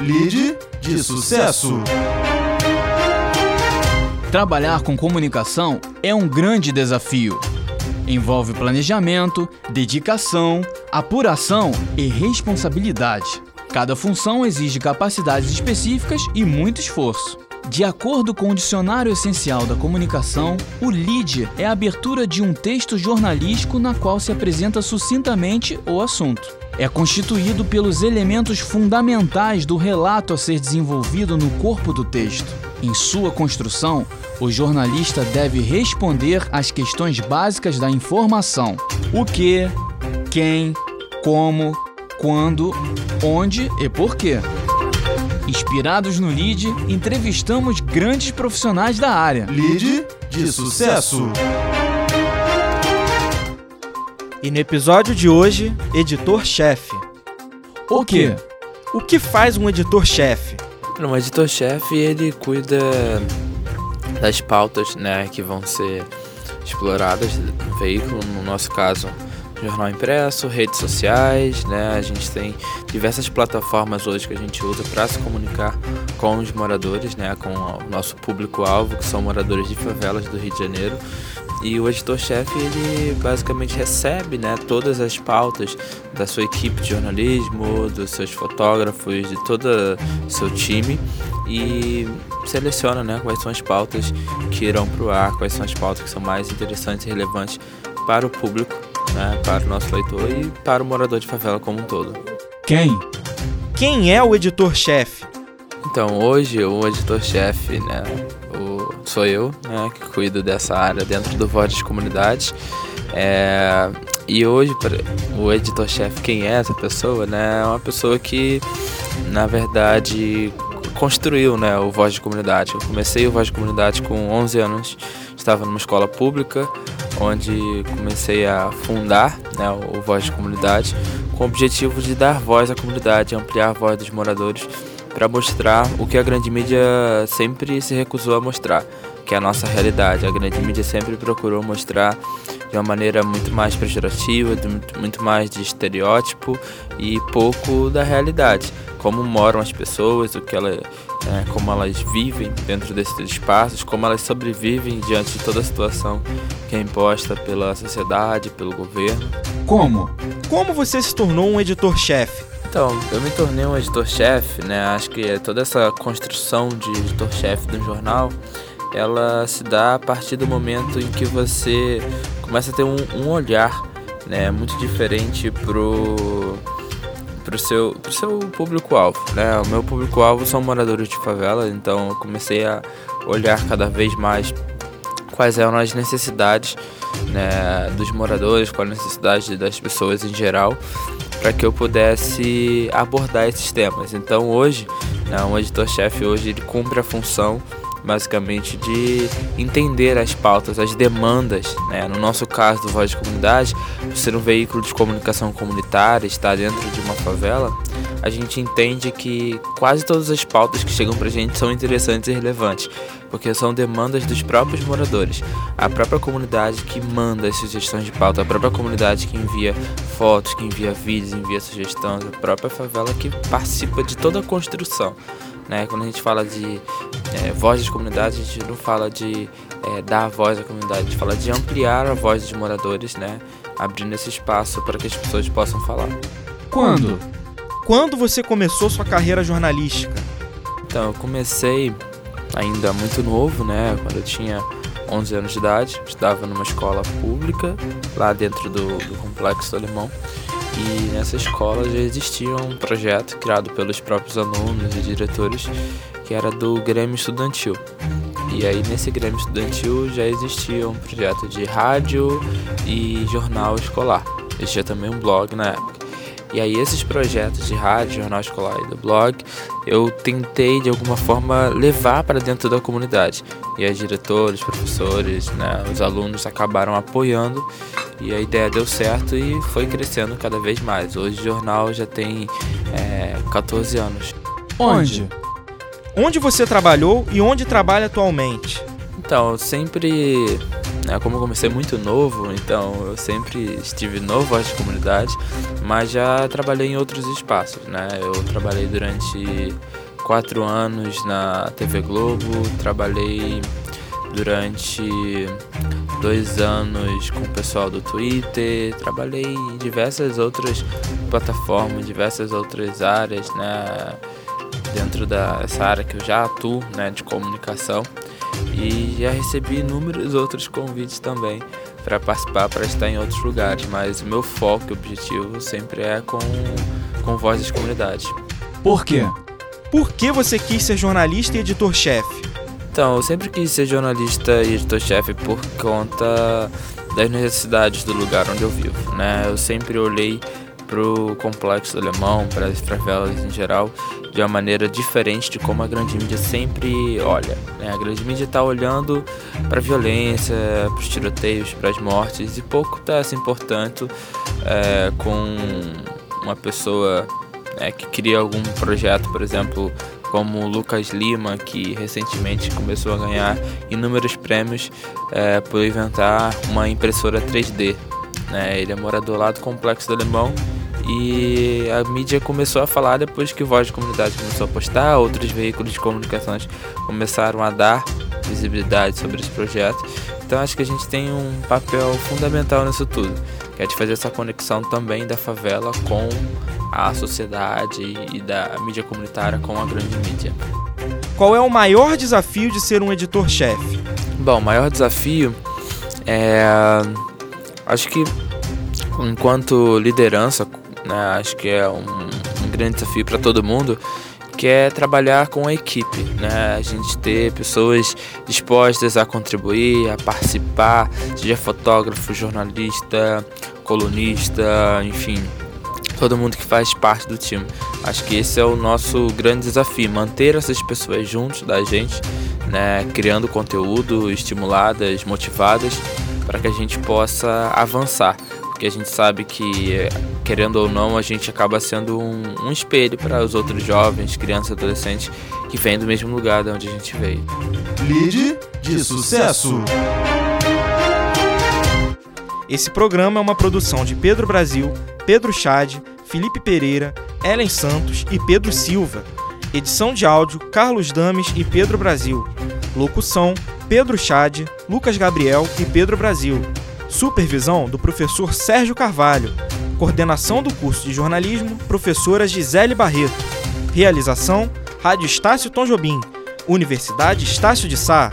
Lead de sucesso. Trabalhar com comunicação é um grande desafio. Envolve planejamento, dedicação, apuração e responsabilidade. Cada função exige capacidades específicas e muito esforço. De acordo com o Dicionário Essencial da Comunicação, o lead é a abertura de um texto jornalístico na qual se apresenta sucintamente o assunto. É constituído pelos elementos fundamentais do relato a ser desenvolvido no corpo do texto. Em sua construção, o jornalista deve responder às questões básicas da informação: o que, quem, como, quando, onde e por quê. Inspirados no LEAD, entrevistamos grandes profissionais da área. Lead de sucesso. E no episódio de hoje, editor-chefe. O quê? O que faz um editor-chefe? Um editor-chefe, ele cuida das pautas né, que vão ser exploradas no veículo, no nosso caso, jornal impresso, redes sociais, né? A gente tem diversas plataformas hoje que a gente usa para se comunicar com os moradores, né? Com o nosso público-alvo, que são moradores de favelas do Rio de Janeiro. E o editor-chefe, ele basicamente recebe né, todas as pautas da sua equipe de jornalismo, dos seus fotógrafos, de todo o seu time e seleciona né, quais são as pautas que irão para o ar, quais são as pautas que são mais interessantes e relevantes para o público, né, para o nosso leitor e para o morador de favela como um todo. Quem? Quem é o editor-chefe? Então, hoje o editor-chefe, né, sou eu, né, que cuido dessa área dentro do Voz de Comunidades. É, e hoje, o editor-chefe, quem é essa pessoa, né, é uma pessoa que, na verdade, construiu né, o Voz de Comunidade. Eu comecei o Voz de Comunidade com 11 anos, estava numa escola pública, onde comecei a fundar né, o Voz de Comunidade, com o objetivo de dar voz à comunidade, ampliar a voz dos moradores para mostrar o que a grande mídia sempre se recusou a mostrar, que é a nossa realidade. A grande mídia sempre procurou mostrar de uma maneira muito mais pejorativa, muito mais de estereótipo e pouco da realidade, como moram as pessoas, o que ela, é, como elas vivem dentro desses espaços, como elas sobrevivem diante de toda a situação que é imposta pela sociedade, pelo governo. Como? Como você se tornou um editor-chefe? Então, eu me tornei um editor-chefe, né? Acho que toda essa construção de editor-chefe do jornal, ela se dá a partir do momento em que você começa a ter um, um olhar, né, muito diferente pro pro seu, pro seu público-alvo, né? O meu público-alvo são moradores de favela, então eu comecei a olhar cada vez mais quais eram as necessidades né, dos moradores, qual a necessidade das pessoas em geral para que eu pudesse abordar esses temas. Então hoje, né, um editor-chefe hoje ele cumpre a função basicamente de entender as pautas, as demandas. Né? No nosso caso do Voz de Comunidade, ser um veículo de comunicação comunitária, estar dentro de uma favela, a gente entende que quase todas as pautas que chegam para a gente são interessantes e relevantes, porque são demandas dos próprios moradores, a própria comunidade que manda as sugestões de pauta, a própria comunidade que envia fotos, que envia vídeos, envia sugestões, a própria favela que participa de toda a construção. Né? Quando a gente fala de é, voz das comunidades, a gente não fala de é, dar voz à comunidade, a gente fala de ampliar a voz dos moradores, né? abrindo esse espaço para que as pessoas possam falar. Quando? Quando você começou sua carreira jornalística? Então, eu comecei ainda muito novo, né? Quando eu tinha 11 anos de idade, estava numa escola pública lá dentro do, do Complexo do Alemão. E nessa escola já existia um projeto criado pelos próprios alunos e diretores que era do Grêmio Estudantil. E aí nesse Grêmio Estudantil já existia um projeto de rádio e jornal escolar. Existia também um blog na época. E aí esses projetos de rádio, jornal escolar e do blog, eu tentei de alguma forma levar para dentro da comunidade. E os diretores, professores, né, os alunos acabaram apoiando e a ideia deu certo e foi crescendo cada vez mais. Hoje o jornal já tem é, 14 anos. Onde? Onde você trabalhou e onde trabalha atualmente? Então, eu sempre, né, como eu comecei muito novo, então eu sempre estive novo voz de comunidade, mas já trabalhei em outros espaços, né? Eu trabalhei durante quatro anos na TV Globo, trabalhei durante dois anos com o pessoal do Twitter, trabalhei em diversas outras plataformas, diversas outras áreas, né? Dentro dessa área que eu já atuo, né, de comunicação e já recebi inúmeros outros convites também para participar, para estar em outros lugares, mas o meu foco e objetivo sempre é com, com voz das comunidades. Por quê? Por que você quis ser jornalista e editor-chefe? Então, eu sempre quis ser jornalista e editor-chefe por conta das necessidades do lugar onde eu vivo, né? Eu sempre olhei pro complexo alemão, para as favelas em geral, de uma maneira diferente de como a grande mídia sempre olha. Né? A grande mídia está olhando para a violência, para os tiroteios, para as mortes e pouco está se importando é, com uma pessoa é, que cria algum projeto, por exemplo, como o Lucas Lima, que recentemente começou a ganhar inúmeros prêmios é, por inventar uma impressora 3D. Né? Ele é morador lá do Complexo do Alemão e a mídia começou a falar depois que Voz de Comunidade começou a postar, outros veículos de comunicações começaram a dar visibilidade sobre esse projeto. Então acho que a gente tem um papel fundamental nisso tudo, que é de fazer essa conexão também da favela com a sociedade e da mídia comunitária com a grande mídia. Qual é o maior desafio de ser um editor-chefe? Bom, o maior desafio é. Acho que enquanto liderança né? Acho que é um, um grande desafio para todo mundo, que é trabalhar com a equipe, né? A gente ter pessoas dispostas a contribuir, a participar, seja fotógrafo, jornalista, colunista, enfim, todo mundo que faz parte do time. Acho que esse é o nosso grande desafio, manter essas pessoas juntos da gente, né, criando conteúdo, estimuladas, motivadas, para que a gente possa avançar porque a gente sabe que, querendo ou não, a gente acaba sendo um, um espelho para os outros jovens, crianças, adolescentes que vêm do mesmo lugar de onde a gente veio. Lead de sucesso. Esse programa é uma produção de Pedro Brasil, Pedro Chad, Felipe Pereira, Ellen Santos e Pedro Silva. Edição de áudio Carlos Dames e Pedro Brasil. Locução Pedro Chad, Lucas Gabriel e Pedro Brasil. Supervisão do professor Sérgio Carvalho. Coordenação do curso de jornalismo, professora Gisele Barreto. Realização: Rádio Estácio Tom Jobim. Universidade Estácio de Sá.